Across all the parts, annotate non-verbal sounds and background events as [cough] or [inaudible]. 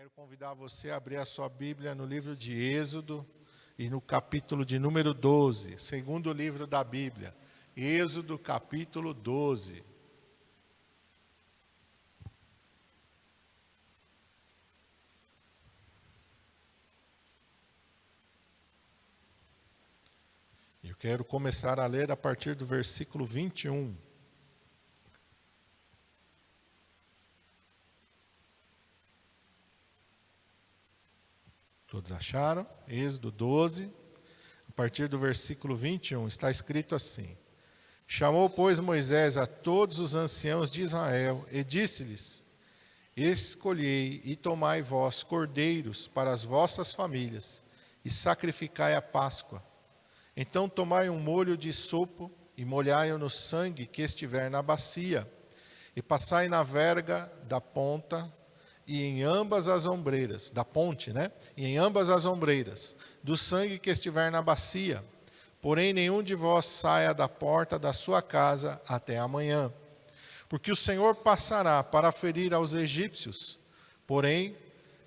Quero convidar você a abrir a sua Bíblia no livro de Êxodo e no capítulo de número 12, segundo livro da Bíblia. Êxodo, capítulo 12. Eu quero começar a ler a partir do versículo 21. Todos acharam? Êxodo 12, a partir do versículo 21, está escrito assim: Chamou, pois, Moisés a todos os anciãos de Israel e disse-lhes: Escolhei e tomai vós cordeiros para as vossas famílias e sacrificai a Páscoa. Então tomai um molho de sopo e molhai-o no sangue que estiver na bacia, e passai na verga da ponta e em ambas as ombreiras, da ponte, né? E em ambas as ombreiras, do sangue que estiver na bacia. Porém, nenhum de vós saia da porta da sua casa até amanhã. Porque o Senhor passará para ferir aos egípcios. Porém,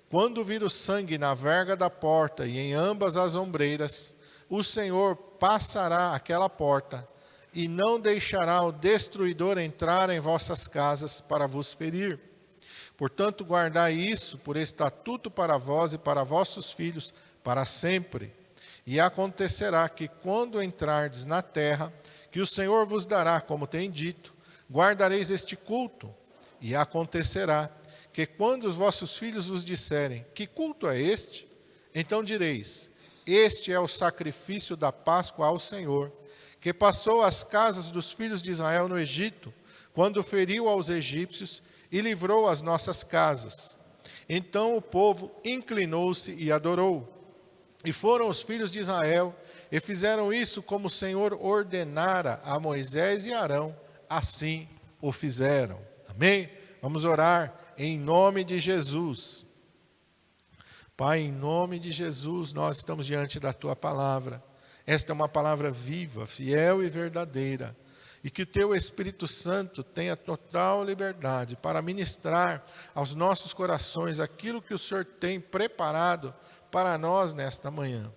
quando vir o sangue na verga da porta e em ambas as ombreiras, o Senhor passará aquela porta e não deixará o destruidor entrar em vossas casas para vos ferir Portanto, guardai isso por estatuto para vós e para vossos filhos para sempre. E acontecerá que, quando entrardes na terra, que o Senhor vos dará, como tem dito, guardareis este culto. E acontecerá que, quando os vossos filhos vos disserem: Que culto é este? Então direis: Este é o sacrifício da Páscoa ao Senhor, que passou as casas dos filhos de Israel no Egito, quando feriu aos egípcios e livrou as nossas casas. Então o povo inclinou-se e adorou. E foram os filhos de Israel e fizeram isso como o Senhor ordenara a Moisés e Arão, assim o fizeram. Amém? Vamos orar em nome de Jesus. Pai, em nome de Jesus, nós estamos diante da tua palavra. Esta é uma palavra viva, fiel e verdadeira e que o teu Espírito Santo tenha total liberdade para ministrar aos nossos corações aquilo que o Senhor tem preparado para nós nesta manhã.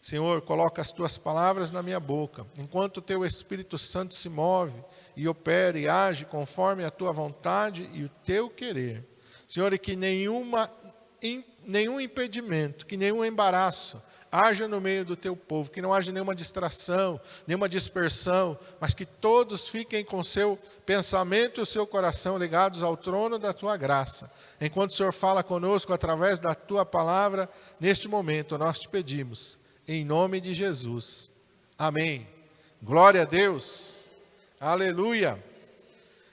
Senhor, coloca as tuas palavras na minha boca, enquanto o teu Espírito Santo se move e opera e age conforme a tua vontade e o teu querer. Senhor, e que nenhuma, nenhum impedimento, que nenhum embaraço, haja no meio do teu povo, que não haja nenhuma distração, nenhuma dispersão, mas que todos fiquem com seu pensamento e o seu coração ligados ao trono da tua graça. Enquanto o Senhor fala conosco através da tua palavra, neste momento nós te pedimos, em nome de Jesus. Amém. Glória a Deus. Aleluia.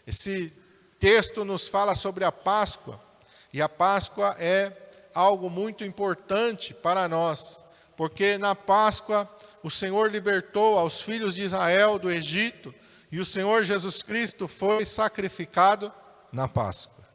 Esse texto nos fala sobre a Páscoa, e a Páscoa é algo muito importante para nós porque na Páscoa o Senhor libertou aos filhos de Israel do Egito e o Senhor Jesus Cristo foi sacrificado na Páscoa.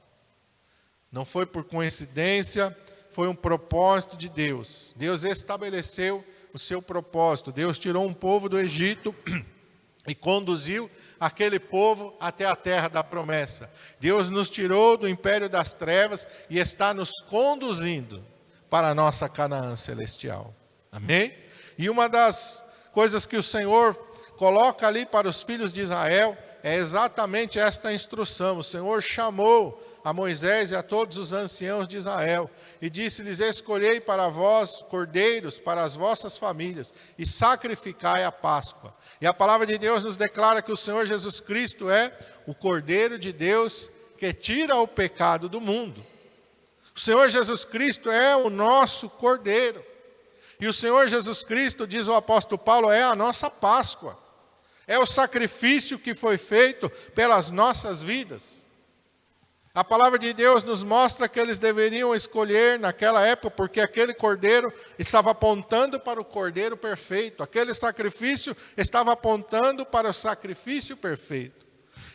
Não foi por coincidência, foi um propósito de Deus. Deus estabeleceu o seu propósito. Deus tirou um povo do Egito [clears throat] e conduziu aquele povo até a terra da promessa. Deus nos tirou do império das trevas e está nos conduzindo para a nossa Canaã celestial. Amém? E uma das coisas que o Senhor coloca ali para os filhos de Israel é exatamente esta instrução. O Senhor chamou a Moisés e a todos os anciãos de Israel e disse-lhes: Escolhei para vós cordeiros para as vossas famílias e sacrificai a Páscoa. E a palavra de Deus nos declara que o Senhor Jesus Cristo é o Cordeiro de Deus que tira o pecado do mundo. O Senhor Jesus Cristo é o nosso Cordeiro. E o Senhor Jesus Cristo, diz o apóstolo Paulo, é a nossa Páscoa. É o sacrifício que foi feito pelas nossas vidas. A palavra de Deus nos mostra que eles deveriam escolher naquela época, porque aquele cordeiro estava apontando para o cordeiro perfeito, aquele sacrifício estava apontando para o sacrifício perfeito.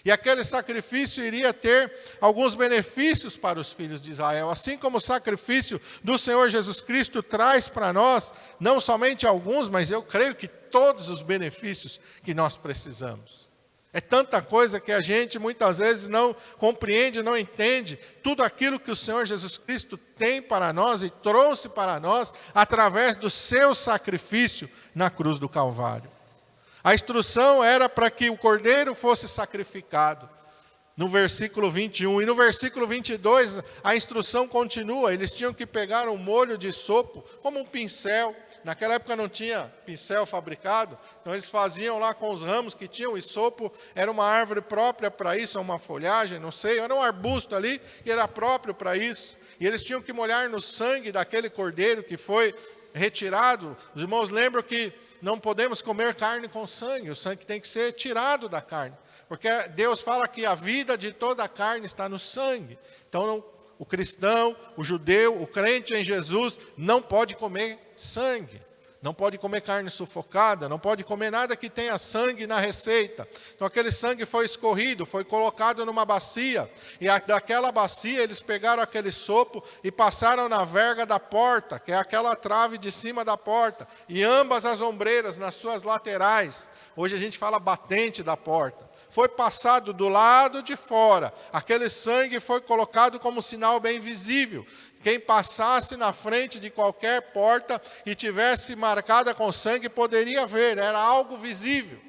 E aquele sacrifício iria ter alguns benefícios para os filhos de Israel, assim como o sacrifício do Senhor Jesus Cristo traz para nós, não somente alguns, mas eu creio que todos os benefícios que nós precisamos. É tanta coisa que a gente muitas vezes não compreende, não entende tudo aquilo que o Senhor Jesus Cristo tem para nós e trouxe para nós através do seu sacrifício na cruz do Calvário. A instrução era para que o cordeiro fosse sacrificado, no versículo 21. E no versículo 22, a instrução continua: eles tinham que pegar um molho de sopo, como um pincel, Naquela época não tinha pincel fabricado, então eles faziam lá com os ramos que tinham, e sopo era uma árvore própria para isso, uma folhagem, não sei, era um arbusto ali e era próprio para isso. E eles tinham que molhar no sangue daquele cordeiro que foi retirado. Os irmãos lembram que não podemos comer carne com sangue, o sangue tem que ser tirado da carne. Porque Deus fala que a vida de toda a carne está no sangue. Então o cristão, o judeu, o crente em Jesus não pode comer sangue, não pode comer carne sufocada, não pode comer nada que tenha sangue na receita. Então aquele sangue foi escorrido, foi colocado numa bacia, e daquela bacia eles pegaram aquele sopo e passaram na verga da porta, que é aquela trave de cima da porta, e ambas as ombreiras nas suas laterais. Hoje a gente fala batente da porta foi passado do lado de fora. Aquele sangue foi colocado como sinal bem visível. Quem passasse na frente de qualquer porta e tivesse marcada com sangue poderia ver, era algo visível.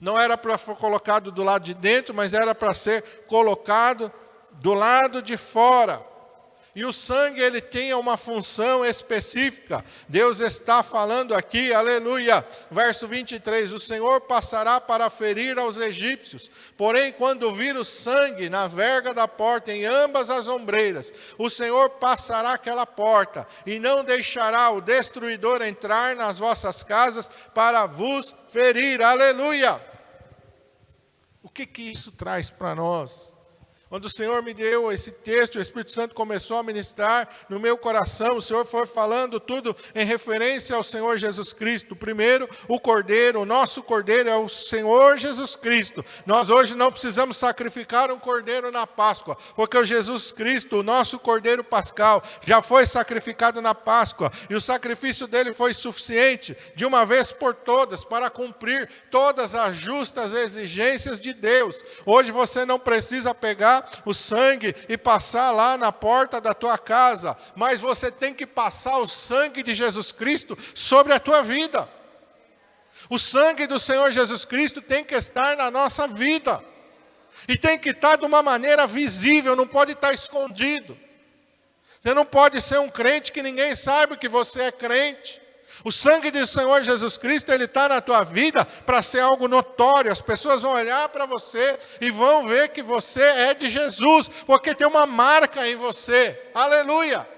Não era para ser colocado do lado de dentro, mas era para ser colocado do lado de fora. E o sangue ele tem uma função específica. Deus está falando aqui, aleluia. Verso 23: O Senhor passará para ferir aos egípcios. Porém, quando vir o sangue na verga da porta em ambas as ombreiras, o Senhor passará aquela porta e não deixará o destruidor entrar nas vossas casas para vos ferir. Aleluia. O que que isso traz para nós? Quando o Senhor me deu esse texto, o Espírito Santo começou a ministrar no meu coração, o Senhor foi falando tudo em referência ao Senhor Jesus Cristo. Primeiro, o Cordeiro, o nosso Cordeiro é o Senhor Jesus Cristo. Nós hoje não precisamos sacrificar um Cordeiro na Páscoa, porque o Jesus Cristo, o nosso Cordeiro Pascal, já foi sacrificado na Páscoa, e o sacrifício dele foi suficiente, de uma vez por todas, para cumprir todas as justas exigências de Deus. Hoje você não precisa pegar o sangue e passar lá na porta da tua casa, mas você tem que passar o sangue de Jesus Cristo sobre a tua vida. O sangue do Senhor Jesus Cristo tem que estar na nossa vida. E tem que estar de uma maneira visível, não pode estar escondido. Você não pode ser um crente que ninguém saiba que você é crente. O sangue do Senhor Jesus Cristo, ele está na tua vida para ser algo notório. As pessoas vão olhar para você e vão ver que você é de Jesus, porque tem uma marca em você. Aleluia!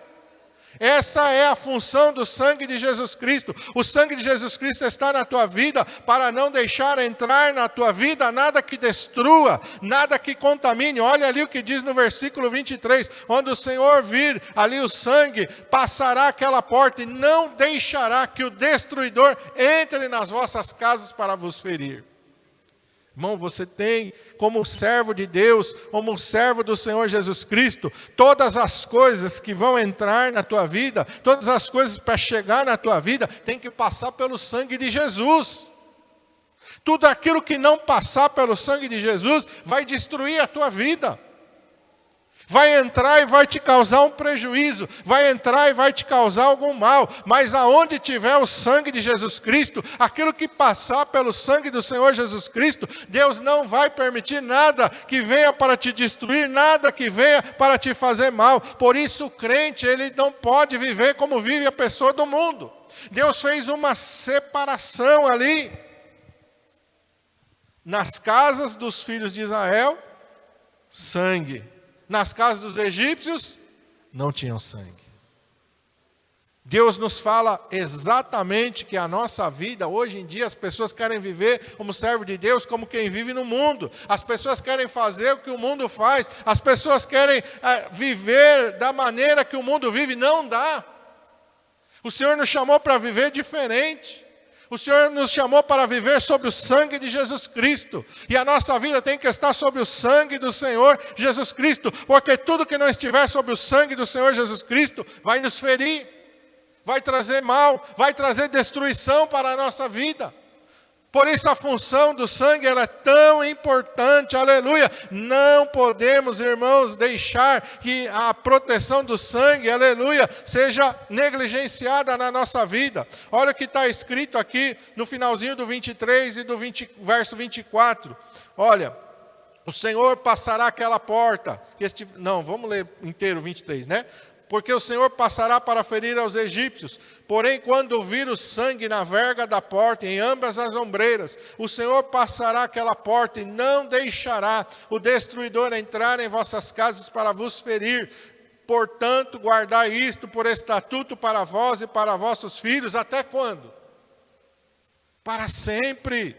Essa é a função do sangue de Jesus Cristo. O sangue de Jesus Cristo está na tua vida para não deixar entrar na tua vida nada que destrua, nada que contamine. Olha ali o que diz no versículo 23: onde o Senhor vir ali o sangue, passará aquela porta e não deixará que o destruidor entre nas vossas casas para vos ferir. Irmão, você tem como servo de Deus, como servo do Senhor Jesus Cristo, todas as coisas que vão entrar na tua vida, todas as coisas para chegar na tua vida, tem que passar pelo sangue de Jesus. Tudo aquilo que não passar pelo sangue de Jesus vai destruir a tua vida vai entrar e vai te causar um prejuízo, vai entrar e vai te causar algum mal, mas aonde tiver o sangue de Jesus Cristo, aquilo que passar pelo sangue do Senhor Jesus Cristo, Deus não vai permitir nada que venha para te destruir, nada que venha para te fazer mal. Por isso o crente, ele não pode viver como vive a pessoa do mundo. Deus fez uma separação ali nas casas dos filhos de Israel, sangue nas casas dos egípcios não tinham sangue. Deus nos fala exatamente que a nossa vida, hoje em dia, as pessoas querem viver como servo de Deus, como quem vive no mundo. As pessoas querem fazer o que o mundo faz. As pessoas querem é, viver da maneira que o mundo vive. Não dá. O Senhor nos chamou para viver diferente. O Senhor nos chamou para viver sob o sangue de Jesus Cristo. E a nossa vida tem que estar sob o sangue do Senhor Jesus Cristo. Porque tudo que não estiver sob o sangue do Senhor Jesus Cristo vai nos ferir, vai trazer mal, vai trazer destruição para a nossa vida. Por isso a função do sangue ela é tão importante, aleluia. Não podemos, irmãos, deixar que a proteção do sangue, aleluia, seja negligenciada na nossa vida. Olha o que está escrito aqui no finalzinho do 23 e do 20, verso 24. Olha, o Senhor passará aquela porta. Este, não, vamos ler inteiro 23, né? Porque o Senhor passará para ferir aos egípcios. Porém, quando vir o sangue na verga da porta, em ambas as ombreiras, o Senhor passará aquela porta e não deixará o destruidor entrar em vossas casas para vos ferir. Portanto, guardai isto por estatuto para vós e para vossos filhos, até quando? Para sempre.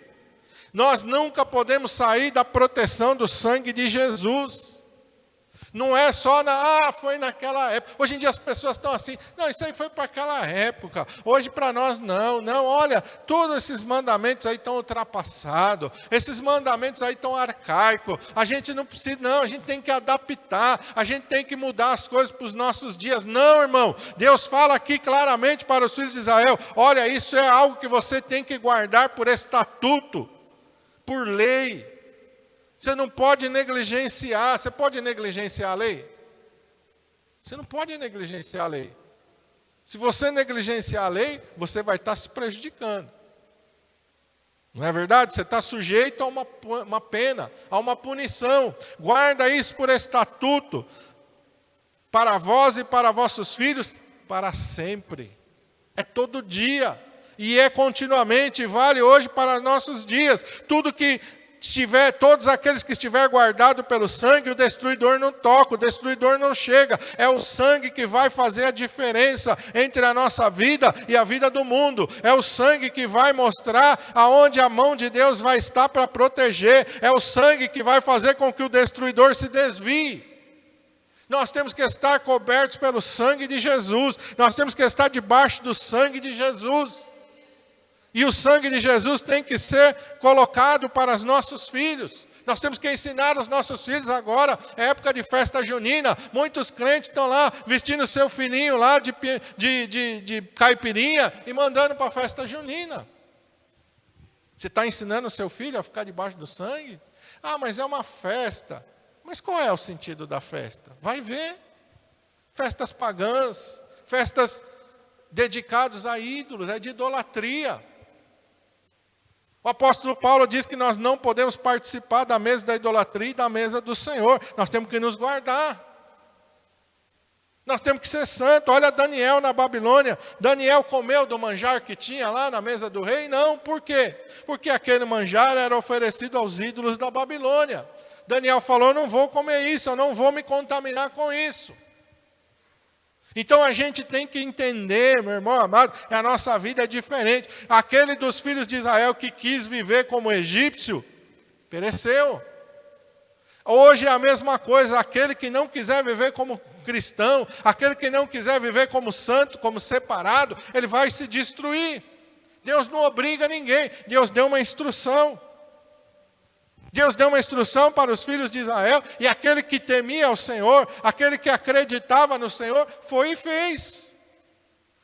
Nós nunca podemos sair da proteção do sangue de Jesus. Não é só na, ah, foi naquela época. Hoje em dia as pessoas estão assim, não, isso aí foi para aquela época. Hoje para nós não, não. Olha, todos esses mandamentos aí estão ultrapassados. Esses mandamentos aí estão arcaicos. A gente não precisa, não, a gente tem que adaptar. A gente tem que mudar as coisas para os nossos dias. Não, irmão. Deus fala aqui claramente para os filhos de Israel: olha, isso é algo que você tem que guardar por estatuto, por lei. Você não pode negligenciar. Você pode negligenciar a lei? Você não pode negligenciar a lei. Se você negligenciar a lei, você vai estar se prejudicando. Não é verdade? Você está sujeito a uma, uma pena, a uma punição. Guarda isso por estatuto, para vós e para vossos filhos, para sempre. É todo dia. E é continuamente, vale hoje para nossos dias. Tudo que estiver, todos aqueles que estiver guardado pelo sangue, o destruidor não toca, o destruidor não chega. É o sangue que vai fazer a diferença entre a nossa vida e a vida do mundo. É o sangue que vai mostrar aonde a mão de Deus vai estar para proteger. É o sangue que vai fazer com que o destruidor se desvie. Nós temos que estar cobertos pelo sangue de Jesus. Nós temos que estar debaixo do sangue de Jesus. E o sangue de Jesus tem que ser colocado para os nossos filhos. Nós temos que ensinar os nossos filhos agora, é época de festa junina. Muitos crentes estão lá vestindo seu filhinho lá de, de, de, de caipirinha e mandando para a festa junina. Você está ensinando o seu filho a ficar debaixo do sangue? Ah, mas é uma festa. Mas qual é o sentido da festa? Vai ver. Festas pagãs, festas dedicadas a ídolos, é de idolatria. O apóstolo Paulo diz que nós não podemos participar da mesa da idolatria e da mesa do Senhor. Nós temos que nos guardar. Nós temos que ser santos. Olha Daniel na Babilônia. Daniel comeu do manjar que tinha lá na mesa do rei? Não, por quê? Porque aquele manjar era oferecido aos ídolos da Babilônia. Daniel falou: não vou comer isso, eu não vou me contaminar com isso. Então a gente tem que entender, meu irmão amado, que a nossa vida é diferente. Aquele dos filhos de Israel que quis viver como egípcio, pereceu. Hoje é a mesma coisa, aquele que não quiser viver como cristão, aquele que não quiser viver como santo, como separado, ele vai se destruir. Deus não obriga ninguém, Deus deu uma instrução. Deus deu uma instrução para os filhos de Israel, e aquele que temia o Senhor, aquele que acreditava no Senhor, foi e fez.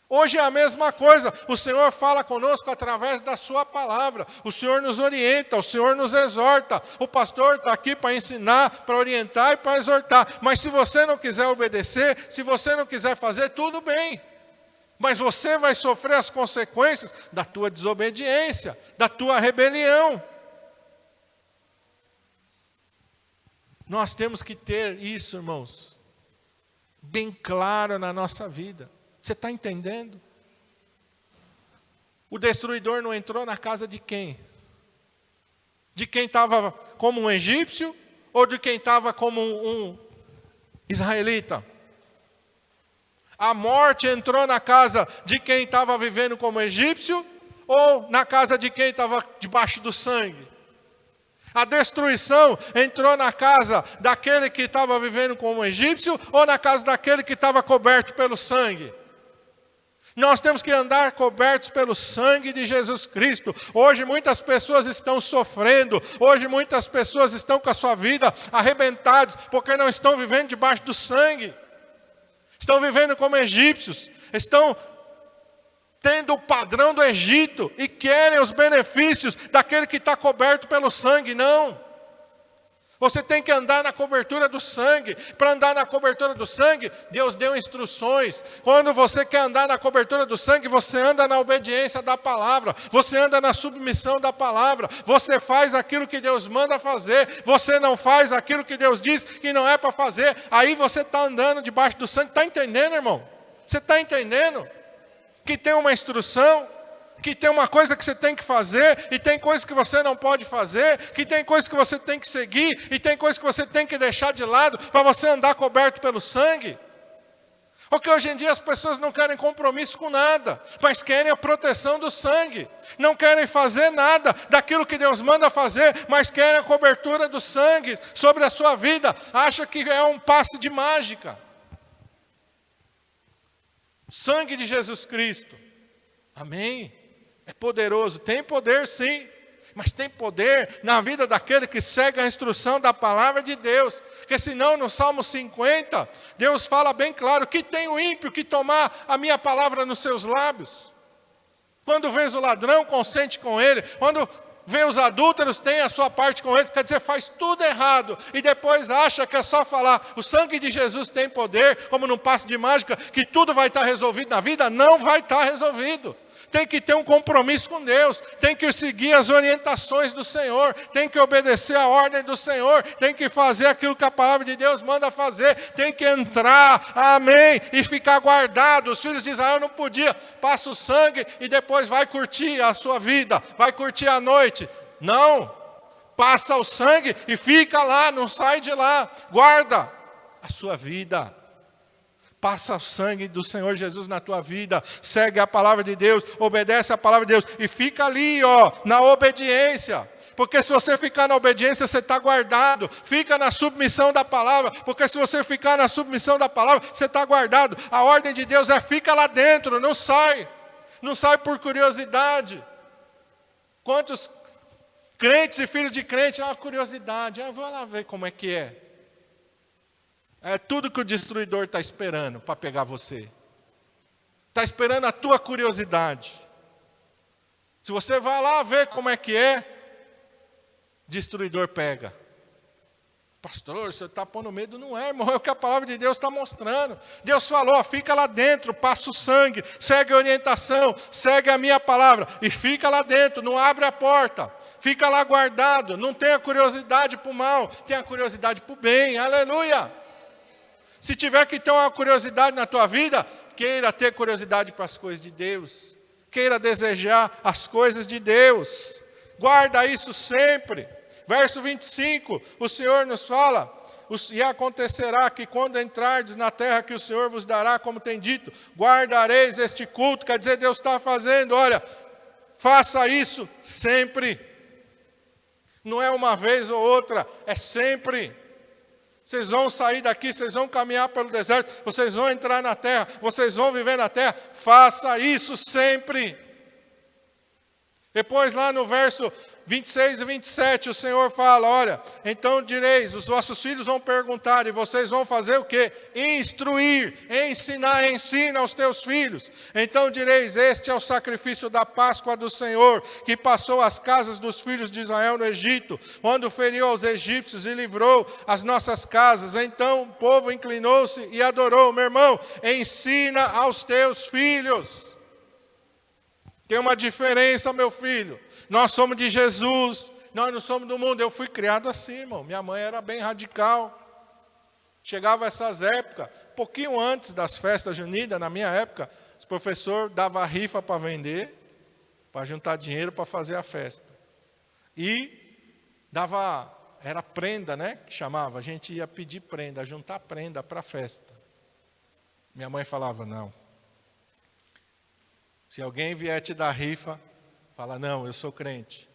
Hoje é a mesma coisa, o Senhor fala conosco através da Sua palavra, o Senhor nos orienta, o Senhor nos exorta. O pastor está aqui para ensinar, para orientar e para exortar, mas se você não quiser obedecer, se você não quiser fazer, tudo bem, mas você vai sofrer as consequências da tua desobediência, da tua rebelião. Nós temos que ter isso, irmãos, bem claro na nossa vida. Você está entendendo? O destruidor não entrou na casa de quem? De quem estava como um egípcio ou de quem estava como um, um israelita? A morte entrou na casa de quem estava vivendo como egípcio ou na casa de quem estava debaixo do sangue? A destruição entrou na casa daquele que estava vivendo como egípcio ou na casa daquele que estava coberto pelo sangue? Nós temos que andar cobertos pelo sangue de Jesus Cristo. Hoje muitas pessoas estão sofrendo, hoje muitas pessoas estão com a sua vida arrebentadas, porque não estão vivendo debaixo do sangue. Estão vivendo como egípcios, estão tendo o padrão do Egito e querem os benefícios daquele que está coberto pelo sangue. Não. Você tem que andar na cobertura do sangue. Para andar na cobertura do sangue, Deus deu instruções. Quando você quer andar na cobertura do sangue, você anda na obediência da palavra, você anda na submissão da palavra, você faz aquilo que Deus manda fazer, você não faz aquilo que Deus diz que não é para fazer. Aí você está andando debaixo do sangue. Está entendendo, irmão? Você está entendendo? Que tem uma instrução, que tem uma coisa que você tem que fazer, e tem coisa que você não pode fazer, que tem coisa que você tem que seguir, e tem coisa que você tem que deixar de lado para você andar coberto pelo sangue. Porque hoje em dia as pessoas não querem compromisso com nada, mas querem a proteção do sangue. Não querem fazer nada daquilo que Deus manda fazer, mas querem a cobertura do sangue sobre a sua vida. Acha que é um passe de mágica. Sangue de Jesus Cristo. Amém. É poderoso, tem poder sim, mas tem poder na vida daquele que segue a instrução da palavra de Deus. Porque senão no Salmo 50, Deus fala bem claro que tem o ímpio que tomar a minha palavra nos seus lábios. Quando vês o ladrão, consente com ele. Quando vê os adúlteros, tem a sua parte com ele, quer dizer, faz tudo errado, e depois acha que é só falar, o sangue de Jesus tem poder, como num passo de mágica, que tudo vai estar resolvido na vida, não vai estar resolvido tem que ter um compromisso com Deus, tem que seguir as orientações do Senhor, tem que obedecer a ordem do Senhor, tem que fazer aquilo que a palavra de Deus manda fazer, tem que entrar, amém, e ficar guardado. Os filhos de Israel não podiam, passa o sangue e depois vai curtir a sua vida, vai curtir a noite. Não, passa o sangue e fica lá, não sai de lá, guarda a sua vida passa o sangue do Senhor Jesus na tua vida, segue a palavra de Deus, obedece a palavra de Deus e fica ali, ó, na obediência. Porque se você ficar na obediência, você está guardado. Fica na submissão da palavra. Porque se você ficar na submissão da palavra, você está guardado. A ordem de Deus é fica lá dentro, não sai. Não sai por curiosidade. Quantos crentes e filhos de crente, uma curiosidade. Ah, vou lá ver como é que é. É tudo que o destruidor está esperando para pegar você. Está esperando a tua curiosidade. Se você vai lá ver como é que é, destruidor pega. Pastor, você está pondo medo? Não é, irmão, é o que a palavra de Deus está mostrando. Deus falou, fica lá dentro, passa o sangue, segue a orientação, segue a minha palavra e fica lá dentro, não abre a porta. Fica lá guardado, não tenha curiosidade para o mal, tenha curiosidade para o bem, aleluia. Se tiver que ter uma curiosidade na tua vida, queira ter curiosidade para as coisas de Deus. Queira desejar as coisas de Deus. Guarda isso sempre. Verso 25, o Senhor nos fala: e acontecerá que quando entrardes na terra que o Senhor vos dará, como tem dito, guardareis este culto. Quer dizer, Deus está fazendo, olha, faça isso sempre. Não é uma vez ou outra, é sempre. Vocês vão sair daqui, vocês vão caminhar pelo deserto, vocês vão entrar na terra, vocês vão viver na terra. Faça isso sempre. Depois, lá no verso 26 e 27, o Senhor fala: Olha, então direis, os vossos filhos vão perguntar, e vocês vão fazer o que? Instruir, ensinar, ensina aos teus filhos. Então direis: Este é o sacrifício da Páscoa do Senhor, que passou as casas dos filhos de Israel no Egito, quando feriu aos egípcios e livrou as nossas casas. Então o povo inclinou-se e adorou. Meu irmão, ensina aos teus filhos. Tem uma diferença, meu filho. Nós somos de Jesus, nós não somos do mundo. Eu fui criado assim, irmão. Minha mãe era bem radical. Chegava essas épocas, pouquinho antes das festas juninas, na minha época, os professor dava rifa para vender, para juntar dinheiro para fazer a festa. E dava, era prenda, né? Que chamava. A gente ia pedir prenda, juntar prenda para a festa. Minha mãe falava: não. Se alguém vier te dar rifa, Fala, não, eu sou crente.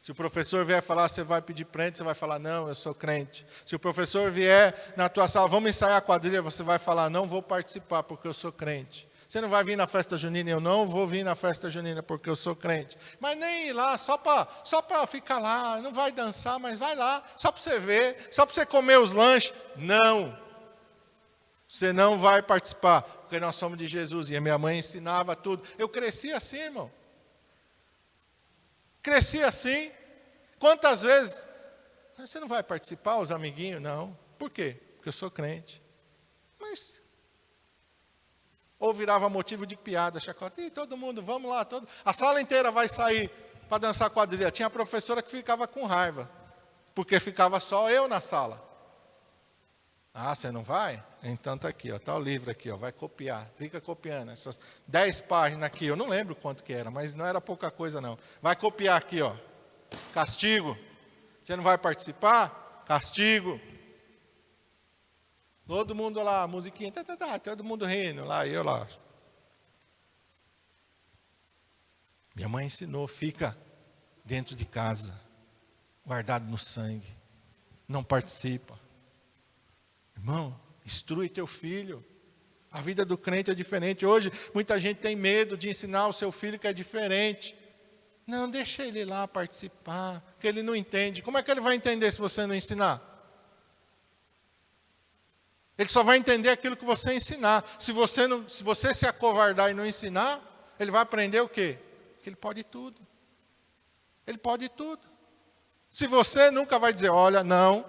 Se o professor vier falar, você vai pedir prende, você vai falar, não, eu sou crente. Se o professor vier na tua sala, vamos ensaiar a quadrilha, você vai falar, não vou participar porque eu sou crente. Você não vai vir na festa junina, eu não vou vir na festa junina porque eu sou crente. Mas nem ir lá, só para só ficar lá, não vai dançar, mas vai lá, só para você ver, só para você comer os lanches. Não. Você não vai participar. porque nós somos de Jesus. E a minha mãe ensinava tudo. Eu cresci assim, irmão. Cresci assim. Quantas vezes? Você não vai participar, os amiguinhos? Não. Por quê? Porque eu sou crente. Mas. Ou virava motivo de piada, chacota. E todo mundo, vamos lá. Todo... A sala inteira vai sair para dançar quadrilha. Tinha professora que ficava com raiva, porque ficava só eu na sala. Ah, você não vai? Então tá aqui, ó, tá o livro aqui, ó, vai copiar. Fica copiando essas dez páginas aqui. Eu não lembro quanto que era, mas não era pouca coisa não. Vai copiar aqui, ó. Castigo. Você não vai participar? Castigo. Todo mundo lá, musiquinha, tá, tá, tá, todo mundo rindo lá, eu lá. Minha mãe ensinou, fica dentro de casa, guardado no sangue. Não participa. Irmão, instrui teu filho. A vida do crente é diferente. Hoje, muita gente tem medo de ensinar o seu filho que é diferente. Não, deixa ele lá participar, que ele não entende. Como é que ele vai entender se você não ensinar? Ele só vai entender aquilo que você ensinar. Se você, não, se você se acovardar e não ensinar, ele vai aprender o quê? Que ele pode tudo. Ele pode tudo. Se você nunca vai dizer, olha, não,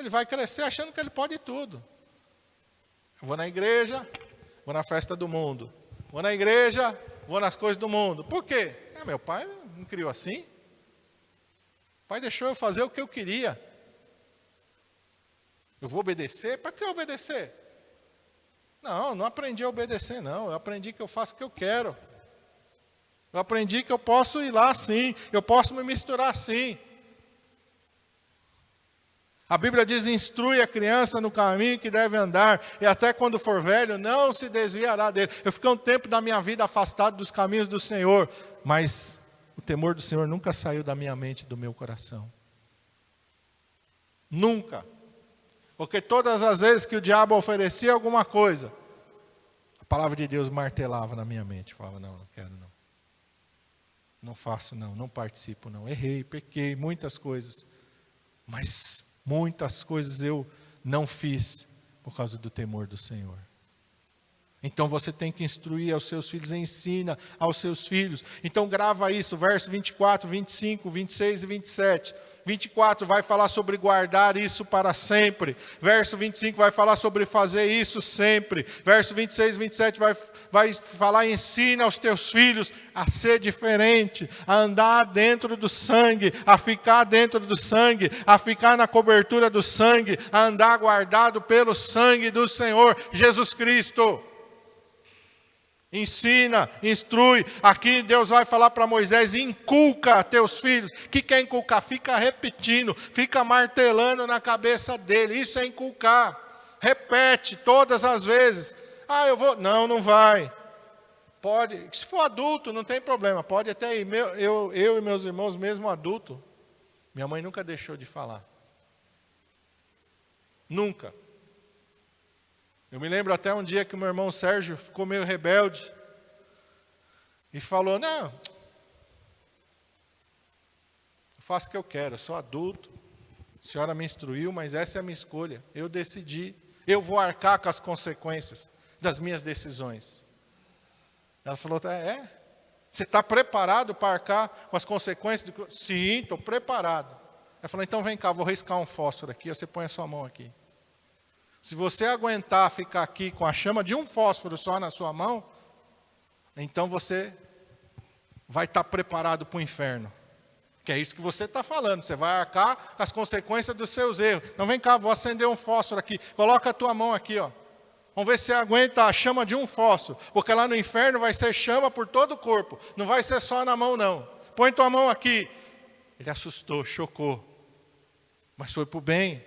ele vai crescer achando que ele pode tudo. Eu vou na igreja, vou na festa do mundo. Vou na igreja, vou nas coisas do mundo. Por quê? É, meu pai me criou assim. O pai deixou eu fazer o que eu queria. Eu vou obedecer? Para que obedecer? Não, não aprendi a obedecer, não. Eu aprendi que eu faço o que eu quero. Eu aprendi que eu posso ir lá sim, eu posso me misturar sim. A Bíblia diz: instrui a criança no caminho que deve andar, e até quando for velho, não se desviará dele. Eu fiquei um tempo da minha vida afastado dos caminhos do Senhor, mas o temor do Senhor nunca saiu da minha mente e do meu coração. Nunca. Porque todas as vezes que o diabo oferecia alguma coisa, a palavra de Deus martelava na minha mente. Falava, não, não quero não. Não faço não, não participo não. Errei, pequei, muitas coisas. Mas muitas coisas eu não fiz por causa do temor do Senhor. Então você tem que instruir aos seus filhos, ensina aos seus filhos. Então grava isso, verso 24, 25, 26 e 27. 24 vai falar sobre guardar isso para sempre. Verso 25 vai falar sobre fazer isso sempre. Verso 26 e 27 vai, vai falar: ensina aos teus filhos a ser diferente, a andar dentro do sangue, a ficar dentro do sangue, a ficar na cobertura do sangue, a andar guardado pelo sangue do Senhor Jesus Cristo. Ensina, instrui. Aqui Deus vai falar para Moisés: inculca teus filhos. O que é inculcar? Fica repetindo, fica martelando na cabeça dele. Isso é inculcar. Repete todas as vezes. Ah, eu vou. Não, não vai. Pode. Se for adulto, não tem problema. Pode até ir. Meu, eu, eu e meus irmãos, mesmo adulto, minha mãe nunca deixou de falar. Nunca. Eu me lembro até um dia que meu irmão Sérgio ficou meio rebelde e falou: Não, eu faço o que eu quero, eu sou adulto, a senhora me instruiu, mas essa é a minha escolha. Eu decidi, eu vou arcar com as consequências das minhas decisões. Ela falou: É, é? você está preparado para arcar com as consequências? Do... Sim, estou preparado. Ela falou: Então vem cá, vou riscar um fósforo aqui, você põe a sua mão aqui. Se você aguentar ficar aqui com a chama de um fósforo só na sua mão, então você vai estar preparado para o inferno. Que é isso que você está falando. Você vai arcar com as consequências dos seus erros. Então vem cá, vou acender um fósforo aqui. Coloca a tua mão aqui, ó. Vamos ver se aguenta a chama de um fósforo. Porque lá no inferno vai ser chama por todo o corpo. Não vai ser só na mão, não. Põe tua mão aqui. Ele assustou, chocou. Mas foi para o bem.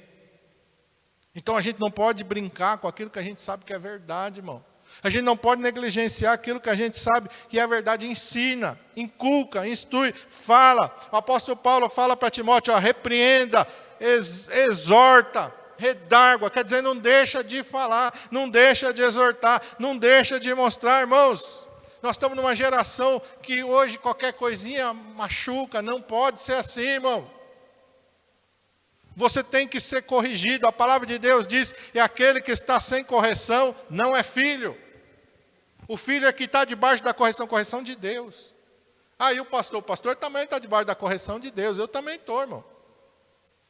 Então a gente não pode brincar com aquilo que a gente sabe que é verdade, irmão. A gente não pode negligenciar aquilo que a gente sabe que é verdade. Ensina, inculca, instrui, fala. O apóstolo Paulo fala para Timóteo: ó, repreenda, ex, exorta, redargua. Quer dizer, não deixa de falar, não deixa de exortar, não deixa de mostrar, irmãos. Nós estamos numa geração que hoje qualquer coisinha machuca, não pode ser assim, irmão. Você tem que ser corrigido. A palavra de Deus diz: e aquele que está sem correção não é filho. O filho é que está debaixo da correção, correção de Deus. Aí o pastor, o pastor também está debaixo da correção de Deus. Eu também estou, irmão.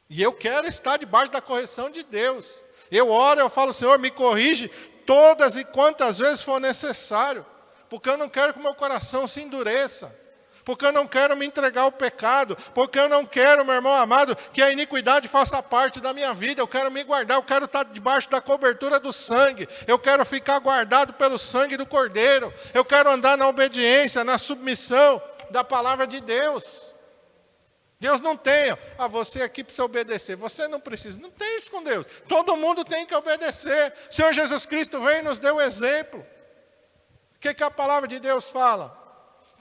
E eu quero estar debaixo da correção de Deus. Eu oro, eu falo, Senhor, me corrige todas e quantas vezes for necessário, porque eu não quero que o meu coração se endureça porque eu não quero me entregar ao pecado, porque eu não quero, meu irmão amado, que a iniquidade faça parte da minha vida. Eu quero me guardar, eu quero estar debaixo da cobertura do sangue, eu quero ficar guardado pelo sangue do Cordeiro, eu quero andar na obediência, na submissão da palavra de Deus. Deus não tem, a ah, você aqui precisa obedecer. Você não precisa, não tem isso com Deus. Todo mundo tem que obedecer. Senhor Jesus Cristo veio e nos deu o exemplo. O que, que a palavra de Deus fala?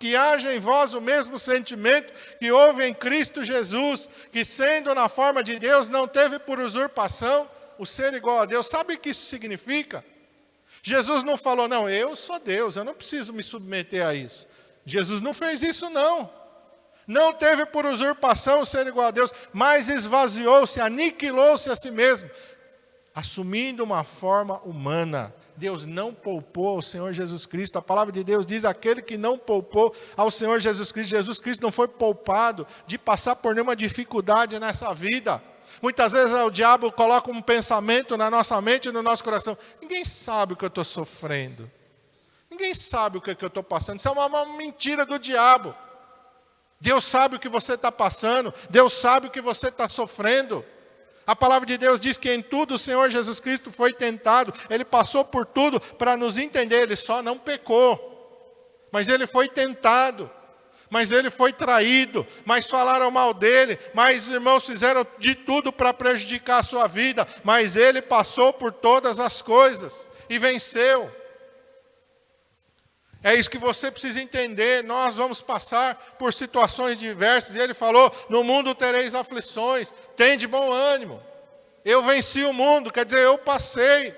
Que haja em vós o mesmo sentimento que houve em Cristo Jesus, que sendo na forma de Deus, não teve por usurpação o ser igual a Deus. Sabe o que isso significa? Jesus não falou, não, eu sou Deus, eu não preciso me submeter a isso. Jesus não fez isso, não. Não teve por usurpação o ser igual a Deus, mas esvaziou-se, aniquilou-se a si mesmo, assumindo uma forma humana. Deus não poupou ao Senhor Jesus Cristo. A palavra de Deus diz: aquele que não poupou ao Senhor Jesus Cristo, Jesus Cristo não foi poupado de passar por nenhuma dificuldade nessa vida. Muitas vezes o diabo coloca um pensamento na nossa mente e no nosso coração: ninguém sabe o que eu estou sofrendo, ninguém sabe o que, eu estou passando. Isso é uma, uma mentira do diabo. Deus sabe o que você está passando, Deus sabe o que você está sofrendo. A palavra de Deus diz que em tudo o Senhor Jesus Cristo foi tentado, ele passou por tudo para nos entender, ele só não pecou. Mas ele foi tentado, mas ele foi traído, mas falaram mal dele, mas irmãos fizeram de tudo para prejudicar a sua vida, mas ele passou por todas as coisas e venceu. É isso que você precisa entender. Nós vamos passar por situações diversas. E ele falou: No mundo tereis aflições, tem de bom ânimo. Eu venci o mundo, quer dizer, eu passei.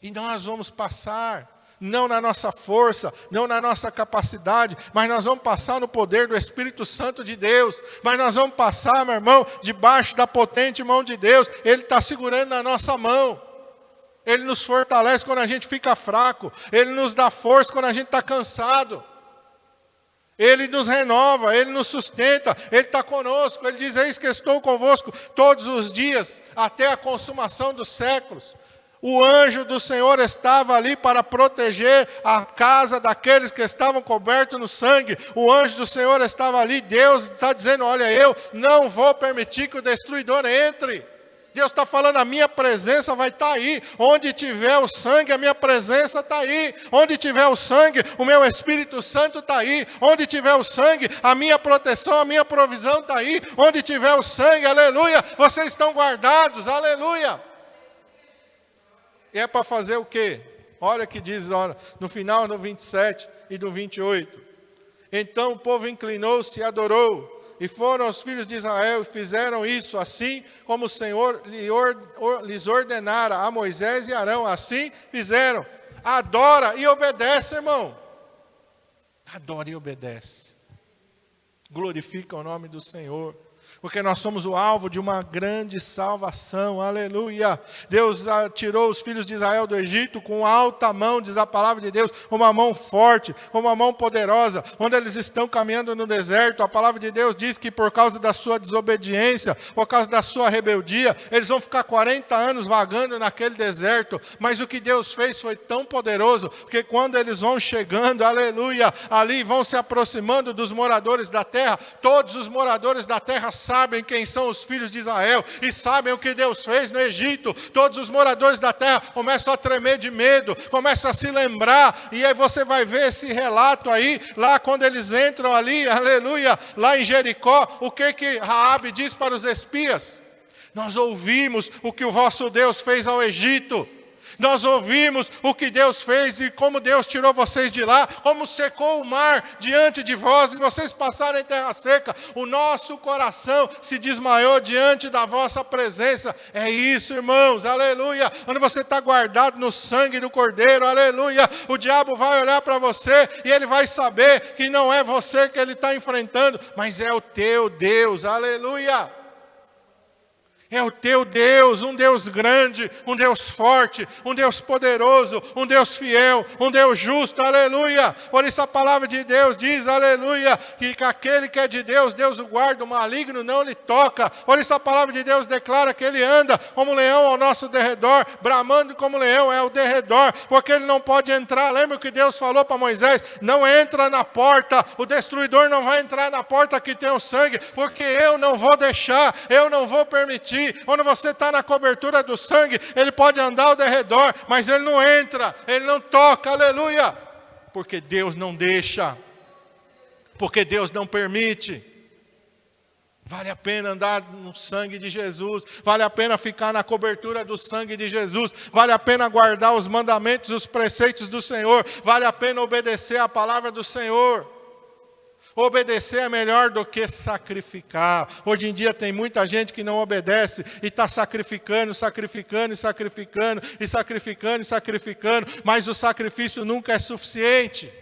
E nós vamos passar, não na nossa força, não na nossa capacidade, mas nós vamos passar no poder do Espírito Santo de Deus. Mas nós vamos passar, meu irmão, debaixo da potente mão de Deus. Ele está segurando na nossa mão. Ele nos fortalece quando a gente fica fraco. Ele nos dá força quando a gente está cansado. Ele nos renova, Ele nos sustenta, Ele está conosco. Ele diz: Eis que estou convosco todos os dias, até a consumação dos séculos. O anjo do Senhor estava ali para proteger a casa daqueles que estavam cobertos no sangue. O anjo do Senhor estava ali. Deus está dizendo: Olha, eu não vou permitir que o destruidor entre. Deus está falando, a minha presença vai estar tá aí. Onde tiver o sangue, a minha presença está aí. Onde tiver o sangue, o meu Espírito Santo está aí. Onde tiver o sangue, a minha proteção, a minha provisão está aí. Onde tiver o sangue, aleluia, vocês estão guardados, aleluia. E é para fazer o quê? Olha que diz olha, no final do 27 e do 28. Então o povo inclinou-se e adorou e foram os filhos de Israel e fizeram isso, assim como o Senhor lhes ordenara a Moisés e Arão, assim fizeram. Adora e obedece, irmão. Adora e obedece. Glorifica o nome do Senhor porque nós somos o alvo de uma grande salvação, aleluia. Deus tirou os filhos de Israel do Egito com alta mão, diz a palavra de Deus, uma mão forte, uma mão poderosa, onde eles estão caminhando no deserto. A palavra de Deus diz que por causa da sua desobediência, por causa da sua rebeldia, eles vão ficar 40 anos vagando naquele deserto, mas o que Deus fez foi tão poderoso, porque quando eles vão chegando, aleluia, ali vão se aproximando dos moradores da terra, todos os moradores da terra sabem sabem quem são os filhos de Israel e sabem o que Deus fez no Egito. Todos os moradores da terra começam a tremer de medo, começam a se lembrar, e aí você vai ver esse relato aí, lá quando eles entram ali, [laughs] aleluia, lá em Jericó, o que que Raabe diz para os espias? Nós ouvimos o que o vosso Deus fez ao Egito. Nós ouvimos o que Deus fez e como Deus tirou vocês de lá, como secou o mar diante de vós e vocês passaram em terra seca. O nosso coração se desmaiou diante da vossa presença. É isso, irmãos, aleluia. Quando você está guardado no sangue do Cordeiro, aleluia. O diabo vai olhar para você e ele vai saber que não é você que ele está enfrentando, mas é o teu Deus, aleluia. É o teu Deus, um Deus grande, um Deus forte, um Deus poderoso, um Deus fiel, um Deus justo, aleluia. Por isso a palavra de Deus diz, aleluia, que aquele que é de Deus, Deus o guarda, o maligno não lhe toca. Por isso a palavra de Deus declara que ele anda como leão ao nosso derredor, bramando como leão é o derredor, porque ele não pode entrar. Lembra o que Deus falou para Moisés? Não entra na porta, o destruidor não vai entrar na porta que tem o sangue, porque eu não vou deixar, eu não vou permitir quando você está na cobertura do sangue, ele pode andar ao derredor, mas ele não entra, ele não toca, aleluia, porque Deus não deixa, porque Deus não permite. Vale a pena andar no sangue de Jesus, vale a pena ficar na cobertura do sangue de Jesus, vale a pena guardar os mandamentos, os preceitos do Senhor, vale a pena obedecer a palavra do Senhor. Obedecer é melhor do que sacrificar. Hoje em dia tem muita gente que não obedece e está sacrificando, sacrificando e sacrificando e sacrificando e sacrificando, mas o sacrifício nunca é suficiente.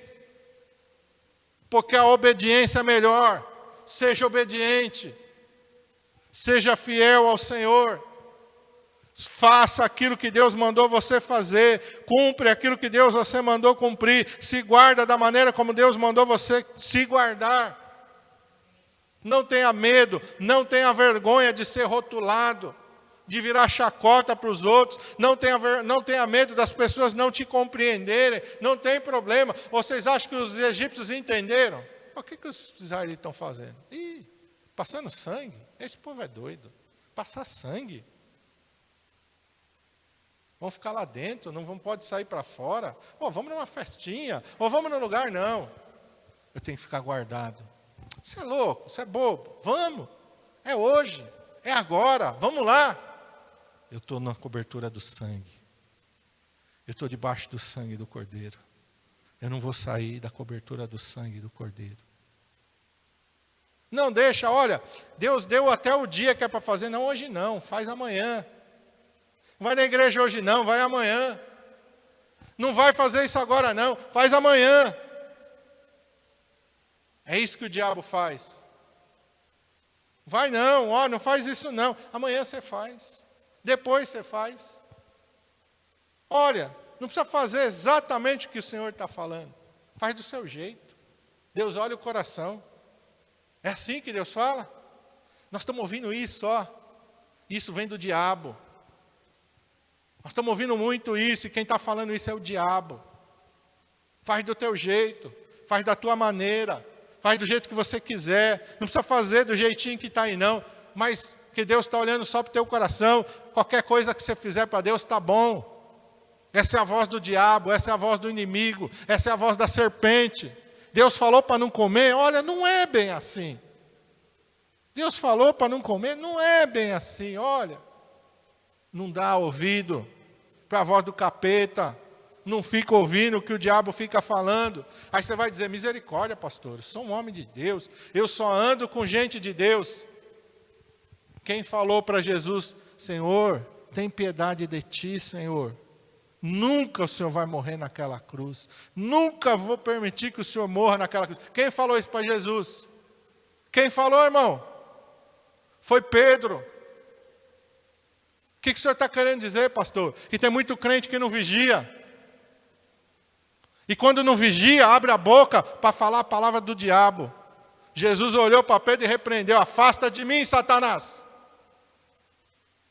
Porque a obediência é melhor. Seja obediente. Seja fiel ao Senhor. Faça aquilo que Deus mandou você fazer, cumpre aquilo que Deus você mandou cumprir, se guarda da maneira como Deus mandou você se guardar. Não tenha medo, não tenha vergonha de ser rotulado, de virar chacota para os outros, não tenha, não tenha medo das pessoas não te compreenderem, não tem problema. Vocês acham que os egípcios entenderam? O que, que os israelitas estão fazendo? Ih, passando sangue? Esse povo é doido. Passar sangue. Vão ficar lá dentro, não vão, pode sair para fora. Ou vamos numa festinha, ou vamos num lugar, não. Eu tenho que ficar guardado. Você é louco, você é bobo. Vamos. É hoje, é agora, vamos lá. Eu estou na cobertura do sangue. Eu estou debaixo do sangue do Cordeiro. Eu não vou sair da cobertura do sangue do Cordeiro. Não deixa, olha, Deus deu até o dia que é para fazer, não hoje não, faz amanhã. Vai na igreja hoje não, vai amanhã. Não vai fazer isso agora não, faz amanhã. É isso que o diabo faz. Vai não, ó, não faz isso não. Amanhã você faz. Depois você faz. Olha, não precisa fazer exatamente o que o Senhor está falando. Faz do seu jeito. Deus olha o coração. É assim que Deus fala? Nós estamos ouvindo isso, ó. Isso vem do diabo. Nós estamos ouvindo muito isso, e quem está falando isso é o diabo. Faz do teu jeito, faz da tua maneira, faz do jeito que você quiser. Não precisa fazer do jeitinho que está aí, não. Mas que Deus está olhando só para o teu coração. Qualquer coisa que você fizer para Deus está bom. Essa é a voz do diabo, essa é a voz do inimigo, essa é a voz da serpente. Deus falou para não comer, olha, não é bem assim. Deus falou para não comer, não é bem assim, olha. Não dá ouvido para a voz do capeta, não fica ouvindo o que o diabo fica falando. Aí você vai dizer: misericórdia, pastor, eu sou um homem de Deus, eu só ando com gente de Deus. Quem falou para Jesus: Senhor, tem piedade de ti, Senhor. Nunca o Senhor vai morrer naquela cruz. Nunca vou permitir que o Senhor morra naquela cruz. Quem falou isso para Jesus? Quem falou, irmão? Foi Pedro. O que, que o senhor está querendo dizer, pastor? Que tem muito crente que não vigia. E quando não vigia, abre a boca para falar a palavra do diabo. Jesus olhou para Pedro e repreendeu: Afasta de mim, Satanás.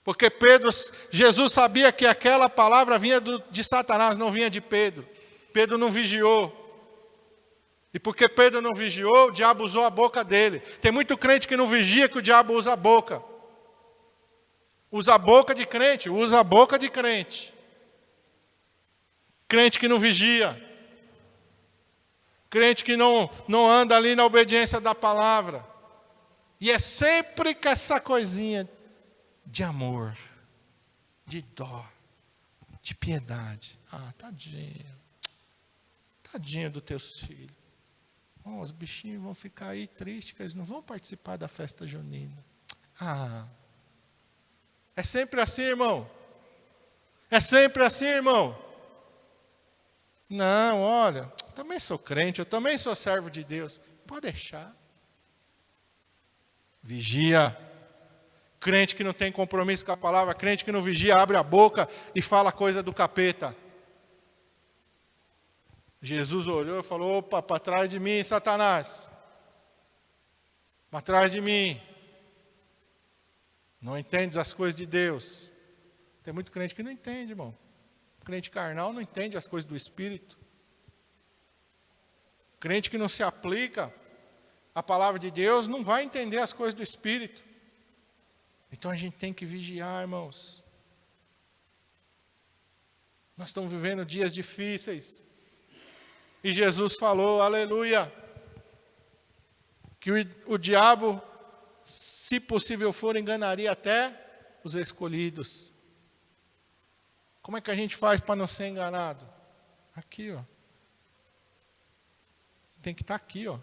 Porque Pedro, Jesus sabia que aquela palavra vinha do, de Satanás, não vinha de Pedro. Pedro não vigiou. E porque Pedro não vigiou, o diabo usou a boca dele. Tem muito crente que não vigia que o diabo usa a boca. Usa a boca de crente, usa a boca de crente. Crente que não vigia. Crente que não, não anda ali na obediência da palavra. E é sempre com essa coisinha de amor, de dó, de piedade. Ah, tadinho. Tadinho dos teus filhos. Oh, os bichinhos vão ficar aí tristes, eles não vão participar da festa junina. Ah, é sempre assim, irmão. É sempre assim, irmão. Não, olha, também sou crente, eu também sou servo de Deus. Pode deixar. Vigia. Crente que não tem compromisso com a palavra, crente que não vigia, abre a boca e fala coisa do capeta. Jesus olhou e falou: opa, para trás de mim, Satanás. Para trás de mim. Não entendes as coisas de Deus. Tem muito crente que não entende, irmão. Crente carnal não entende as coisas do Espírito. Crente que não se aplica à palavra de Deus não vai entender as coisas do Espírito. Então a gente tem que vigiar, irmãos. Nós estamos vivendo dias difíceis. E Jesus falou, aleluia, que o, o diabo, se possível for, enganaria até os escolhidos. Como é que a gente faz para não ser enganado? Aqui, ó. Tem que estar tá aqui, ó.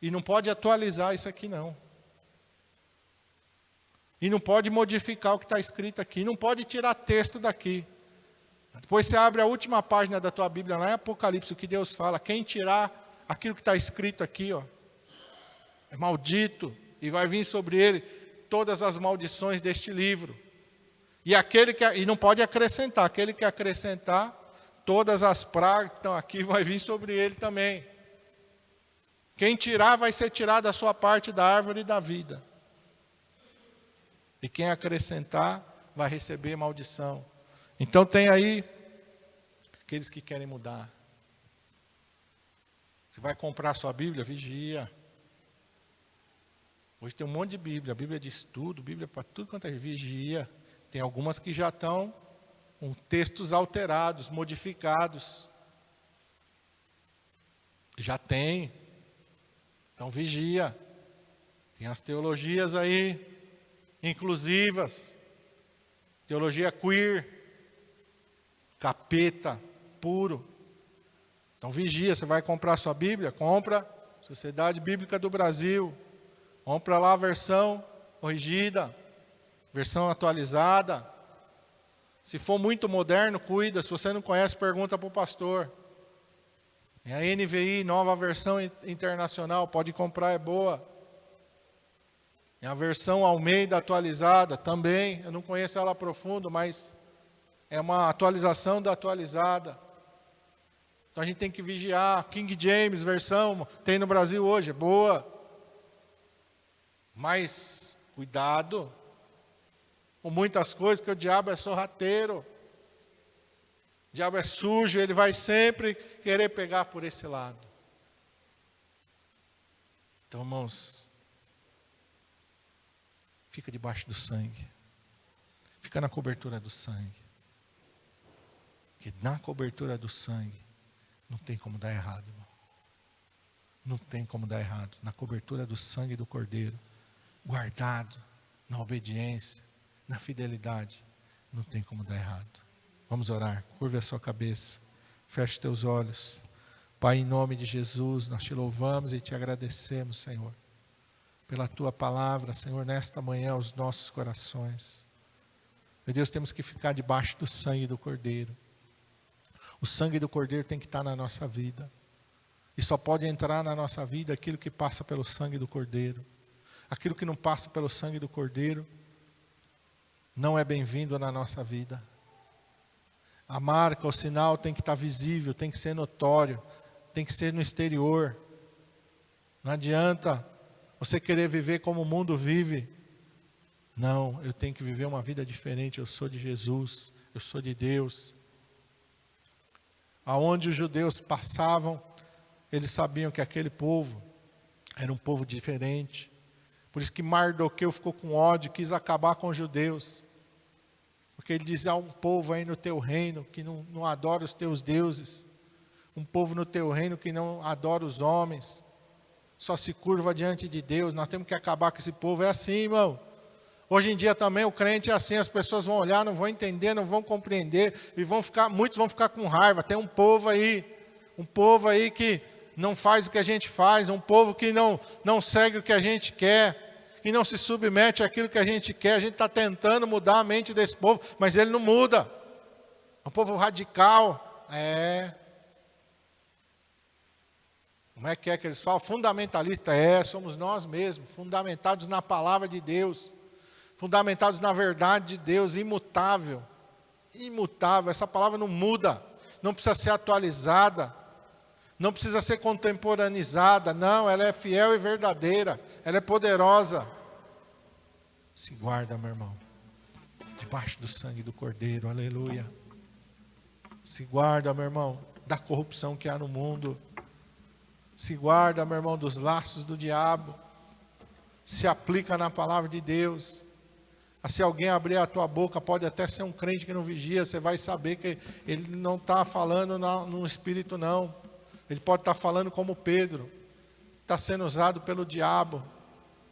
E não pode atualizar isso aqui, não. E não pode modificar o que está escrito aqui, não pode tirar texto daqui. Depois você abre a última página da tua Bíblia, lá em Apocalipse, o que Deus fala. Quem tirar aquilo que está escrito aqui, ó, é maldito, e vai vir sobre ele todas as maldições deste livro. E aquele que e não pode acrescentar, aquele que acrescentar todas as pragas que estão aqui [laughs] vai vir sobre ele também. Quem tirar vai ser tirado da sua parte da árvore da vida. E quem acrescentar vai receber maldição. Então tem aí aqueles que querem mudar. Você vai comprar sua Bíblia, vigia. Hoje tem um monte de Bíblia, Bíblia de estudo, Bíblia para tudo quanto é vigia. Tem algumas que já estão com textos alterados, modificados. Já tem. Então vigia. Tem as teologias aí inclusivas, teologia queer, capeta puro. Então vigia, você vai comprar sua Bíblia? Compra Sociedade Bíblica do Brasil. Compra lá a versão corrigida, versão atualizada. Se for muito moderno, cuida. Se você não conhece, pergunta para o pastor. É a NVI, nova versão internacional, pode comprar, é boa. É a versão Almeida atualizada também, eu não conheço ela a profundo, mas é uma atualização da atualizada. Então a gente tem que vigiar. King James, versão, tem no Brasil hoje, é boa. Mas cuidado com muitas coisas, que o diabo é sorrateiro. O diabo é sujo, ele vai sempre querer pegar por esse lado. Então, irmãos, fica debaixo do sangue. Fica na cobertura do sangue. Porque na cobertura do sangue não tem como dar errado, irmão. Não tem como dar errado. Na cobertura do sangue do Cordeiro, guardado na obediência, na fidelidade, não tem como dar errado. Vamos orar. Curva a sua cabeça. Feche teus olhos. Pai, em nome de Jesus, nós te louvamos e te agradecemos, Senhor pela tua palavra, Senhor, nesta manhã aos nossos corações. Meu Deus, temos que ficar debaixo do sangue do Cordeiro. O sangue do Cordeiro tem que estar na nossa vida. E só pode entrar na nossa vida aquilo que passa pelo sangue do Cordeiro. Aquilo que não passa pelo sangue do Cordeiro não é bem-vindo na nossa vida. A marca, o sinal tem que estar visível, tem que ser notório, tem que ser no exterior. Não adianta você querer viver como o mundo vive. Não, eu tenho que viver uma vida diferente. Eu sou de Jesus, eu sou de Deus. Aonde os judeus passavam, eles sabiam que aquele povo era um povo diferente. Por isso que Mardoqueu ficou com ódio, quis acabar com os judeus. Porque ele dizia: há um povo aí no teu reino que não, não adora os teus deuses. Um povo no teu reino que não adora os homens só se curva diante de Deus. Nós temos que acabar com esse povo. É assim, irmão. Hoje em dia também o crente é assim, as pessoas vão olhar, não vão entender, não vão compreender e vão ficar, muitos vão ficar com raiva. Tem um povo aí, um povo aí que não faz o que a gente faz, um povo que não não segue o que a gente quer, que não se submete àquilo que a gente quer. A gente está tentando mudar a mente desse povo, mas ele não muda. É um povo radical, é. Como é que é que eles falam? Fundamentalista é, somos nós mesmos, fundamentados na palavra de Deus. fundamentados na verdade de Deus, imutável. Imutável, essa palavra não muda, não precisa ser atualizada, não precisa ser contemporaneizada, não, ela é fiel e verdadeira, ela é poderosa. Se guarda, meu irmão, debaixo do sangue do Cordeiro, aleluia. Se guarda, meu irmão, da corrupção que há no mundo. Se guarda, meu irmão, dos laços do diabo. Se aplica na palavra de Deus. Ah, se alguém abrir a tua boca, pode até ser um crente que não vigia, você vai saber que ele não está falando no espírito, não. Ele pode estar tá falando como Pedro, está sendo usado pelo diabo.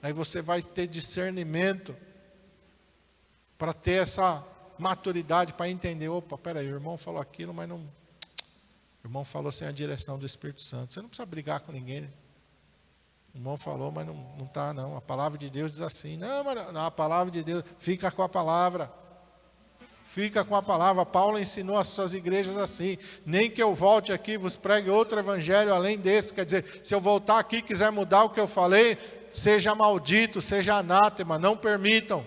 Aí você vai ter discernimento para ter essa maturidade para entender, opa, peraí, o irmão falou aquilo, mas não. O irmão falou sem a direção do Espírito Santo. Você não precisa brigar com ninguém. Né? O irmão falou, mas não está, não. A palavra de Deus diz assim. Não, mas não, a palavra de Deus, fica com a palavra. Fica com a palavra. Paulo ensinou as suas igrejas assim: nem que eu volte aqui vos pregue outro evangelho além desse. Quer dizer, se eu voltar aqui e quiser mudar o que eu falei, seja maldito, seja anátema, não permitam.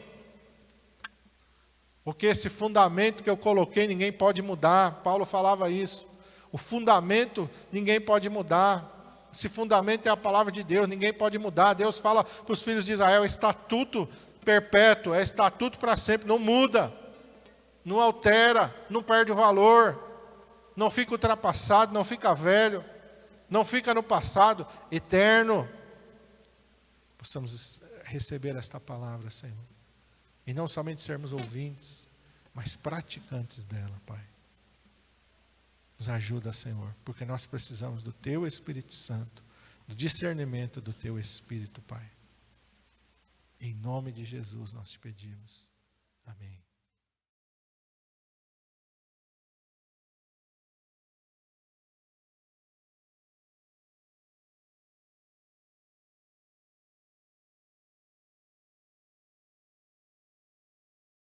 Porque esse fundamento que eu coloquei, ninguém pode mudar. Paulo falava isso. O fundamento, ninguém pode mudar. Esse fundamento é a palavra de Deus, ninguém pode mudar. Deus fala para os filhos de Israel: estatuto perpétuo, é estatuto para sempre, não muda, não altera, não perde o valor, não fica ultrapassado, não fica velho, não fica no passado, eterno. Possamos receber esta palavra, Senhor. E não somente sermos ouvintes, mas praticantes dela, Pai. Nos ajuda, Senhor, porque nós precisamos do Teu Espírito Santo, do discernimento do Teu Espírito, Pai. Em nome de Jesus nós te pedimos.